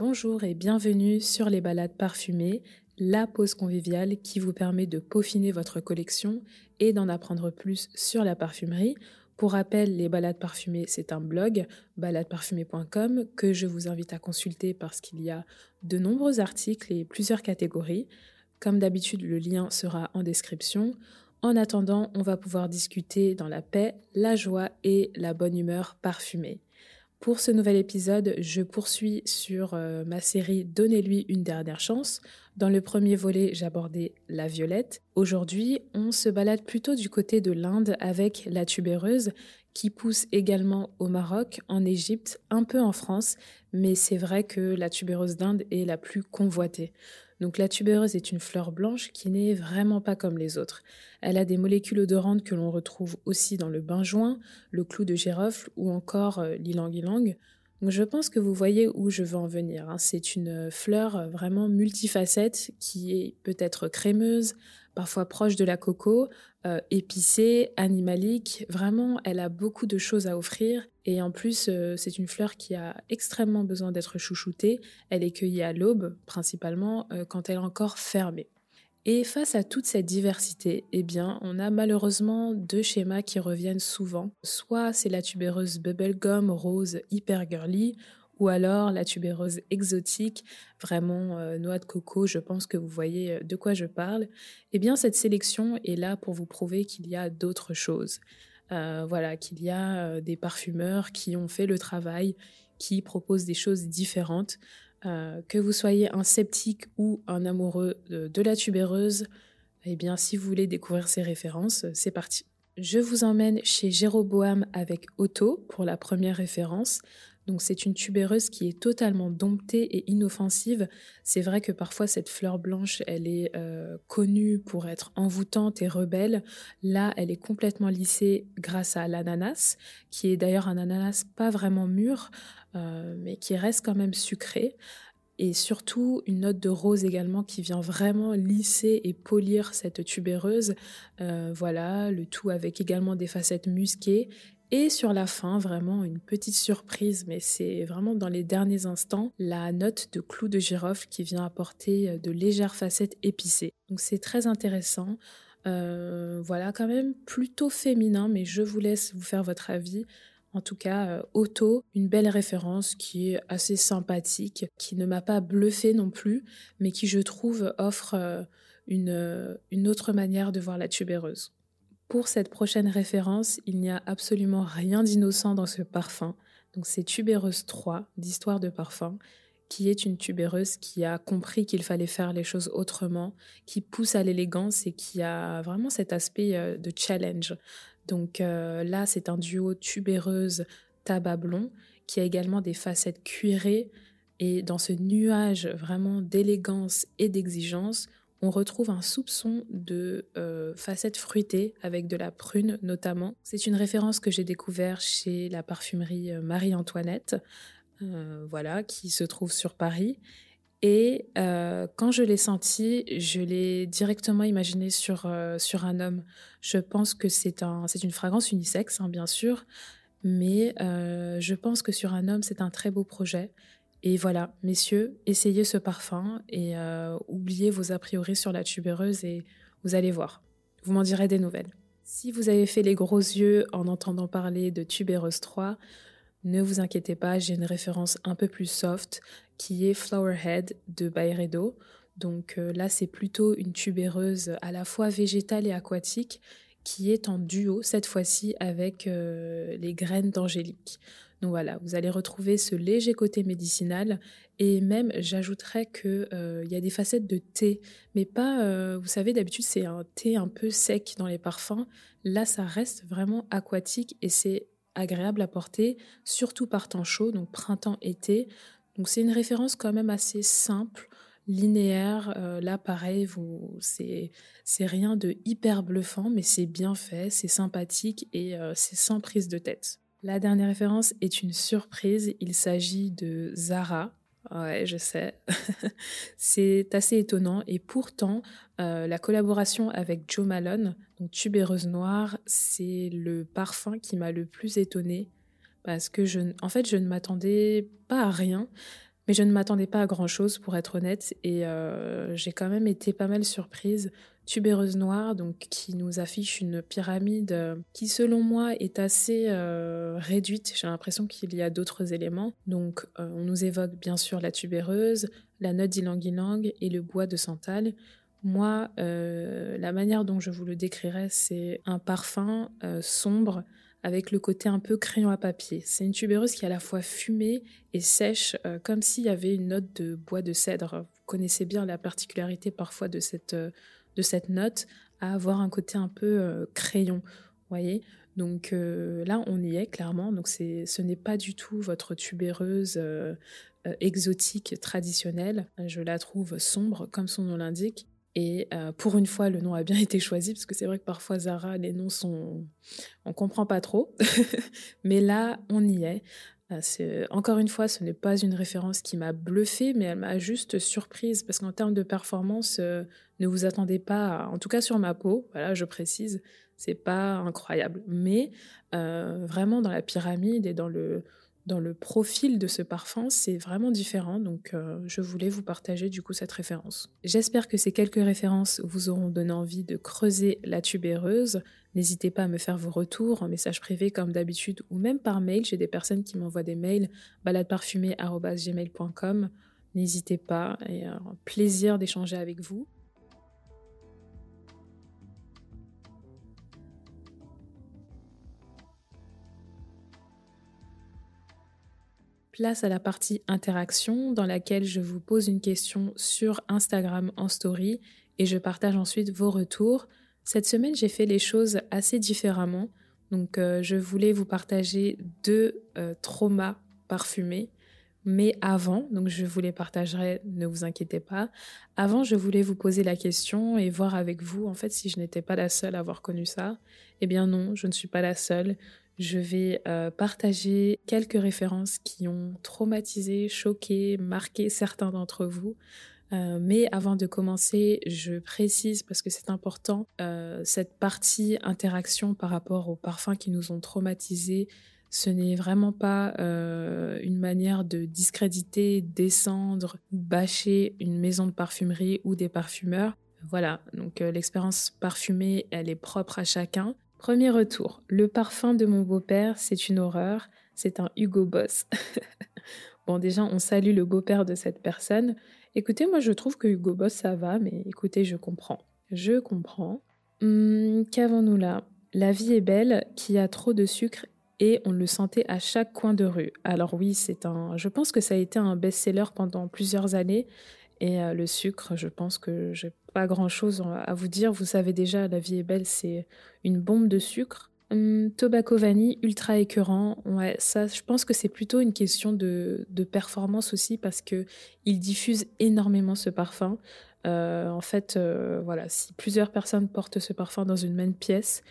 Bonjour et bienvenue sur les balades parfumées, la pause conviviale qui vous permet de peaufiner votre collection et d'en apprendre plus sur la parfumerie. Pour rappel, les balades parfumées, c'est un blog, baladeparfumée.com, que je vous invite à consulter parce qu'il y a de nombreux articles et plusieurs catégories. Comme d'habitude, le lien sera en description. En attendant, on va pouvoir discuter dans la paix, la joie et la bonne humeur parfumée. Pour ce nouvel épisode, je poursuis sur euh, ma série Donnez-lui une dernière chance. Dans le premier volet, j'abordais la violette. Aujourd'hui, on se balade plutôt du côté de l'Inde avec la tubéreuse qui pousse également au Maroc, en Égypte, un peu en France, mais c'est vrai que la tubéreuse d'Inde est la plus convoitée. Donc la tubéreuse est une fleur blanche qui n'est vraiment pas comme les autres. Elle a des molécules odorantes que l'on retrouve aussi dans le benjoin, le clou de girofle ou encore euh, l'ilang-ilang. Donc je pense que vous voyez où je veux en venir. Hein. C'est une fleur vraiment multifacette qui est peut-être crémeuse, parfois proche de la coco, euh, épicée, animalique. Vraiment, elle a beaucoup de choses à offrir. Et en plus, euh, c'est une fleur qui a extrêmement besoin d'être chouchoutée. Elle est cueillie à l'aube, principalement euh, quand elle est encore fermée. Et face à toute cette diversité, eh bien, on a malheureusement deux schémas qui reviennent souvent. Soit c'est la tubéreuse bubblegum rose hyper girly, ou alors la tubéreuse exotique, vraiment euh, noix de coco, je pense que vous voyez euh, de quoi je parle. Eh bien, cette sélection est là pour vous prouver qu'il y a d'autres choses. Euh, voilà, qu'il y a des parfumeurs qui ont fait le travail, qui proposent des choses différentes. que vous soyez un sceptique ou un amoureux de, la tubéreuse, eh bien, si vous voulez découvrir ces références, c'est parti. Je vous emmène chez Jéroboam avec Otto pour la première référence. Donc c'est une tubéreuse qui est totalement domptée et inoffensive. C'est vrai que parfois cette fleur blanche, elle est euh, connue pour être envoûtante et rebelle. Là, elle est complètement lissée grâce à l'ananas, qui est d'ailleurs un ananas pas vraiment mûr, euh, mais qui reste quand même sucré et surtout une note de rose également qui vient vraiment lisser et polir cette tubéreuse. Euh, voilà, le tout avec également des facettes musquées et sur la fin, vraiment une petite surprise, mais c'est vraiment dans les derniers instants, la note de clou de girofle qui vient apporter euh, de légères facettes épicées. Donc c'est très intéressant. Euh, voilà, quand même plutôt féminin, mais je vous laisse vous faire votre avis. En tout cas, euh, Otto, une belle référence qui est assez sympathique, qui ne m'a pas bluffé non plus, mais qui je trouve offre une, une autre manière de voir la tubéreuse. Pour cette prochaine référence, il n'y a absolument rien d'innocent dans ce parfum. Donc c'est Tubéreuse 3 d'Histoire de parfum, qui est une tubéreuse qui a compris qu'il fallait faire les choses autrement, qui pousse à l'élégance et qui a vraiment cet aspect euh, de challenge. Donc euh, là, c'est un duo tubéreuse tabac blond qui a également des facettes cuirées et dans ce nuage vraiment d'élégance et d'exigence, on retrouve un soupçon de euh, facettes fruitées avec de la prune notamment. C'est une référence que j'ai découvert chez la parfumerie euh, Marie-Antoinette, euh, voilà, qui se trouve sur Paris. Et quand je l'ai senti, je l'ai directement imaginé sur, sur un homme. Je pense que c'est un, une fragrance unisexe, hein, bien sûr, mais je pense que sur un homme, c'est un très beau projet. Et voilà, messieurs, essayez ce parfum et euh, oubliez vos a priori sur la tubéreuse et vous allez voir. Vous m'en direz des nouvelles. Si vous avez fait les gros yeux en entendant parler de Tubéreuse 3, ne vous inquiétez pas, j'ai une référence un peu plus soft qui est Flowerhead de Byredo. Donc euh, là, c'est plutôt une tubéreuse à la fois végétale et aquatique qui est en duo cette fois-ci avec euh, les graines d'angélique. Donc voilà, vous allez retrouver ce léger côté médicinal et même j'ajouterais qu'il euh, y a des facettes de thé, mais pas, euh, vous savez, d'habitude c'est un thé un peu sec dans les parfums. Là, ça reste vraiment aquatique et c'est agréable à porter, surtout par temps chaud, donc printemps-été. Donc c'est une référence quand même assez simple linéaire. Euh, là, pareil, c'est, c'est rien de hyper bluffant, mais c'est bien fait, c'est sympathique et c'est sans prise de tête. La dernière référence est une surprise. Il s'agit de Zara. Ouais, je sais. c'est assez étonnant. Et pourtant, euh, la collaboration avec Joe Malone, donc Tubéreuse Noire, c'est le parfum qui m'a le plus étonné. Parce que, en fait, je ne m'attendais pas à rien. Mais je ne m'attendais pas à grand-chose, pour être honnête, et euh, j'ai quand même été pas mal surprise. Tubéreuse noire, donc qui nous affiche une pyramide euh, qui, selon moi, est assez euh, réduite. J'ai l'impression qu'il y a d'autres éléments. Donc, on nous évoque bien sûr la tubéreuse, la note d'ylang-ylang et le bois de santal. Moi, la manière dont je vous le décrirais, c'est un parfum sombre avec le côté un peu crayon à papier. C'est une tubéreuse qui est à la fois fumée et sèche, euh, comme s'il y avait une note de bois de cèdre. Vous connaissez bien la particularité parfois de cette, euh, de cette note, à avoir un côté un peu euh, crayon, voyez donc là, on y est clairement. Donc ce n'est pas du tout votre tubéreuse exotique traditionnelle. Je la trouve sombre, comme son nom l'indique. Et euh, pour une fois, le nom a bien été choisi, parce que c'est vrai que parfois, Zara, les noms sont... On comprend pas trop. mais là, on y est. Euh, encore une fois, ce n'est pas une référence qui m'a bluffée, mais elle m'a juste surprise, parce qu'en termes de performance, euh, ne vous attendez pas, en tout cas sur ma peau, voilà, je précise, c'est pas incroyable. Mais vraiment dans la pyramide et dans le, dans le profil de ce parfum, c'est vraiment différent. Donc, euh, je voulais vous partager du coup cette référence. J'espère que ces quelques références vous auront donné envie de creuser la tubéreuse. N'hésitez pas à me faire vos retours en message privé comme d'habitude ou même par mail. J'ai des personnes qui m'envoient des mails baladeparfumée.gmail.com. N'hésitez pas et un plaisir d'échanger avec vous. Place à la partie interaction dans laquelle je vous pose une question sur Instagram en story et je partage ensuite vos retours. Cette semaine, j'ai fait les choses assez différemment. Donc, euh, je voulais vous partager deux euh, traumas parfumés. Mais avant, donc je vous les partagerai, ne vous inquiétez pas. Avant, je voulais vous poser la question et voir avec vous, en fait, si je n'étais pas la seule à avoir connu ça. Eh bien non, je ne suis pas la seule je vais euh, partager quelques références qui ont traumatisé, choqué, marqué certains d'entre vous. Euh, mais avant de commencer, je précise, parce que c'est important, euh, cette partie interaction par rapport aux parfums qui nous ont traumatisés, ce n'est vraiment pas une manière de discréditer, descendre, bâcher une maison de parfumerie ou des parfumeurs. Voilà, donc l'expérience parfumée, elle est propre à chacun. Premier retour. Le parfum de mon beau-père, c'est une horreur. C'est un Hugo Boss. bon, déjà, on salue le beau-père de cette personne. Écoutez, moi, je trouve que Hugo Boss, ça va, mais écoutez, je comprends. Je comprends. Hum, qu'avons-nous là? La vie est belle, qui a trop de sucre et on le sentait à chaque coin de rue. Alors oui, c'est un. Je pense que ça a été un best-seller pendant plusieurs années et euh, le sucre, je pense que j'ai pas grand chose à vous dire. Vous savez déjà, La vie est belle, c'est une bombe de sucre. Hum, tobacco vanille, ultra écœurant. Ouais, ça, je pense que c'est plutôt une question de, performance aussi parce que il diffuse énormément ce parfum. Euh, en fait, euh, voilà, si plusieurs personnes portent ce parfum dans une même pièce,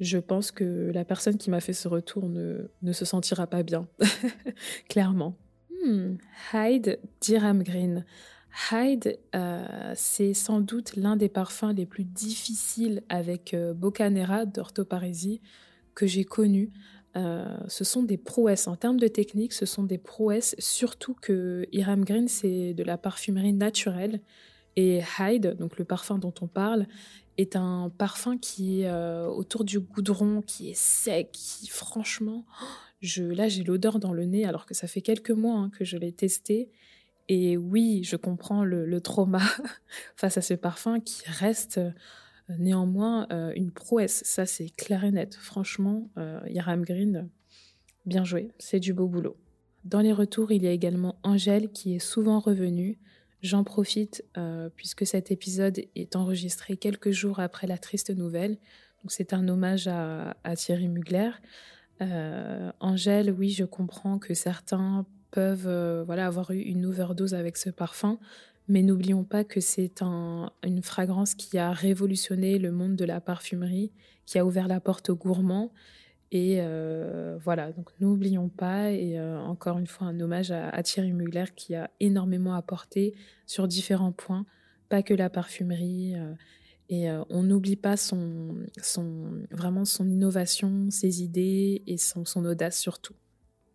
je pense que la personne qui m'a fait ce retour ne, ne se sentira pas bien, clairement. Hmm, Hyde Diram Green. Hyde, euh, c'est sans doute l'un des parfums les plus difficiles avec euh, Bocanera d'Orthoparésie que j'ai connu. Euh, ce sont des prouesses. En termes de technique, ce sont des prouesses, surtout que Hiram Green, c'est de la parfumerie naturelle. Et Hyde, donc le parfum dont on parle, est un parfum qui est autour du goudron, qui est sec, qui franchement, je, là j'ai l'odeur dans le nez alors que ça fait quelques mois hein, que je l'ai testé et oui, je comprends le, trauma face à ce parfum qui reste euh, néanmoins euh, une prouesse. Ça, c'est clair et net. Franchement, euh, Yaram Green, bien joué. C'est du beau boulot. Dans les retours, il y a également Angèle qui est souvent revenue. J'en profite puisque cet épisode est enregistré quelques jours après la triste nouvelle. Donc c'est un hommage à Thierry Mugler. Angèle, oui, je comprends que certains peuvent euh, voilà, avoir eu une overdose avec ce parfum. Mais n'oublions pas que c'est un, une fragrance qui a révolutionné le monde de la parfumerie, qui a ouvert la porte aux gourmands. Et euh, voilà, donc n'oublions pas, et euh, encore une fois un hommage à, Thierry Mugler qui a énormément apporté sur différents points, pas que la parfumerie. et on n'oublie pas son, son, vraiment son innovation, ses idées et son, son audace surtout.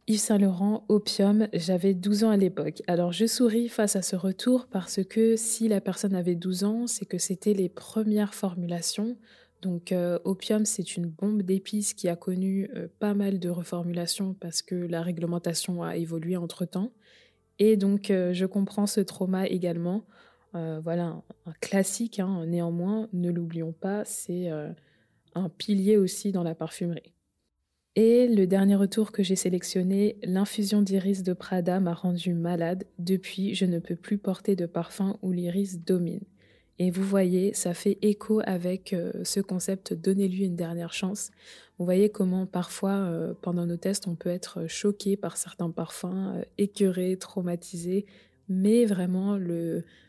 Yves Saint Laurent, Opium, j'avais 12 ans à l'époque. Alors je souris face à ce retour parce que si la personne avait 12 ans, c'est que c'était les premières formulations. Donc euh, Opium, c'est une bombe d'épices qui a connu euh, pas mal de reformulations parce que la réglementation a évolué entre-temps. Et donc euh, je comprends ce trauma également. voilà, un, classique, hein, néanmoins, ne l'oublions pas, c'est un pilier aussi dans la parfumerie. Et le dernier retour que j'ai sélectionné, l'infusion d'iris de Prada m'a rendu malade. Depuis, je ne peux plus porter de parfum où l'iris domine. Et vous voyez, ça fait écho avec euh, ce concept donnez-lui une dernière chance. Vous voyez comment parfois, euh, pendant nos tests, on peut être choqué par certains parfums, euh, écœuré, traumatisé. Mais vraiment,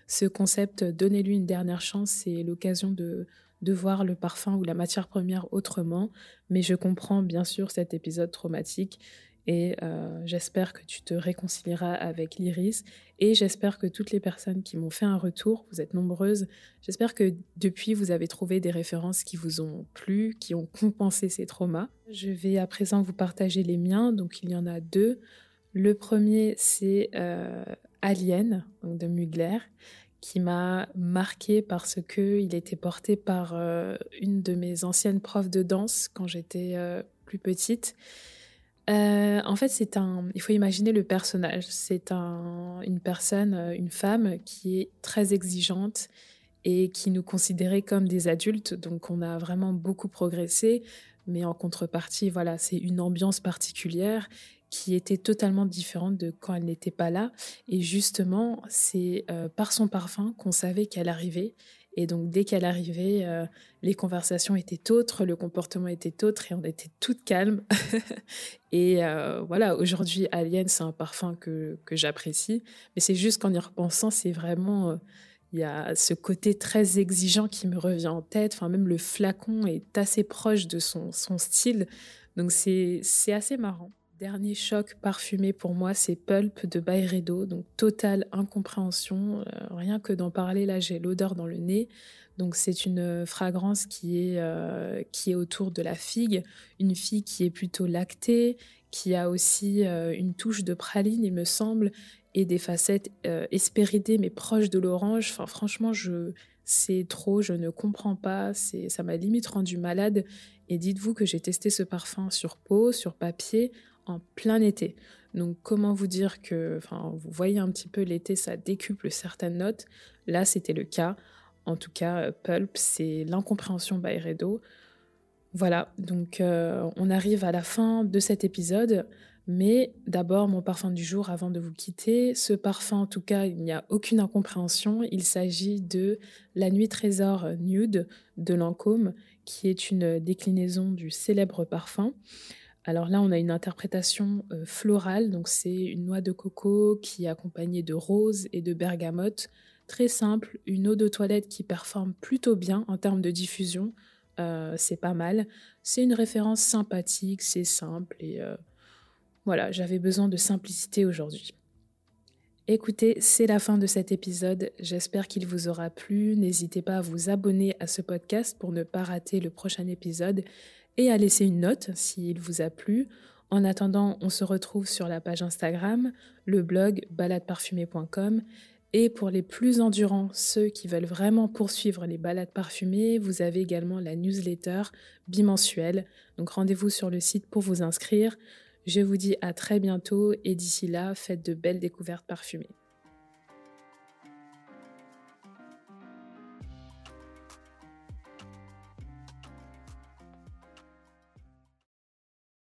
ce concept donnez-lui une dernière chance, c'est l'occasion de, de voir le parfum ou la matière première autrement. Mais je comprends bien sûr cet épisode traumatique et euh, j'espère que tu te réconcilieras avec l'iris et j'espère que toutes les personnes qui m'ont fait un retour, vous êtes nombreuses, j'espère que depuis vous avez trouvé des références qui vous ont plu, qui ont compensé ces traumas. Je vais à présent vous partager les miens, donc il y en a deux. Le premier c'est euh, Alien de Mugler qui m'a marqué parce que il était porté par euh, une de mes anciennes profs de danse quand j'étais euh, plus petite. Euh, en fait, c'est un. Il faut imaginer le personnage. C'est un, une personne, une femme qui est très exigeante et qui nous considérait comme des adultes. Donc, on a vraiment beaucoup progressé. Mais en contrepartie, voilà, c'est une ambiance particulière qui était totalement différente de quand elle n'était pas là. Et justement, c'est euh, par son parfum qu'on savait qu'elle arrivait. Et donc, dès qu'elle arrivait, euh, les conversations étaient autres, le comportement était autre et on était toutes calmes. et euh, voilà, aujourd'hui, Alien, c'est un parfum que, que j'apprécie. Mais c'est juste qu'en y repensant, c'est vraiment. Il y a ce côté très exigeant qui me revient en tête. Enfin, même le flacon est assez proche de son, son style. Donc, c'est assez marrant. Dernier choc parfumé pour moi, c'est Pulp de Byredo, donc totale incompréhension. Euh, rien que d'en parler, là, j'ai l'odeur dans le nez. Donc c'est une fragrance qui est, euh, autour de la figue, une figue qui est plutôt lactée, qui a aussi euh, une touche de praline, il me semble, et des facettes espéridées mais proches de l'orange. Enfin, franchement, je, c'est trop, je ne comprends pas, ça m'a limite rendu malade. Et dites-vous que j'ai testé ce parfum sur peau, sur papier, en plein été. Donc comment vous dire que, vous voyez un petit peu l'été, ça décuple certaines notes. Là, c'était le cas. En tout cas, euh, Pulp, c'est l'incompréhension by Redo. Voilà, donc euh, on arrive à la fin de cet épisode. Mais d'abord, mon parfum du jour avant de vous quitter. Ce parfum, en tout cas, il n'y a aucune incompréhension. Il s'agit de La Nuit Trésor Nude de Lancôme, qui est une déclinaison du célèbre parfum. Alors là, on a une interprétation euh, florale, donc c'est une noix de coco qui est accompagnée de rose et de bergamote. Très simple, une eau de toilette qui performe plutôt bien en termes de diffusion, euh, c'est pas mal. C'est une référence sympathique, c'est simple et euh, voilà, j'avais besoin de simplicité aujourd'hui. Écoutez, c'est la fin de cet épisode. J'espère qu'il vous aura plu. N'hésitez pas à vous abonner à ce podcast pour ne pas rater le prochain épisode et à laisser une note s'il vous a plu. En attendant, on se retrouve sur la page Instagram, le blog baladeparfumée.com. Et pour les plus endurants, ceux qui veulent vraiment poursuivre les balades parfumées, vous avez également la newsletter bimensuelle. Donc rendez-vous sur le site pour vous inscrire. Je vous dis à très bientôt et d'ici là, faites de belles découvertes parfumées.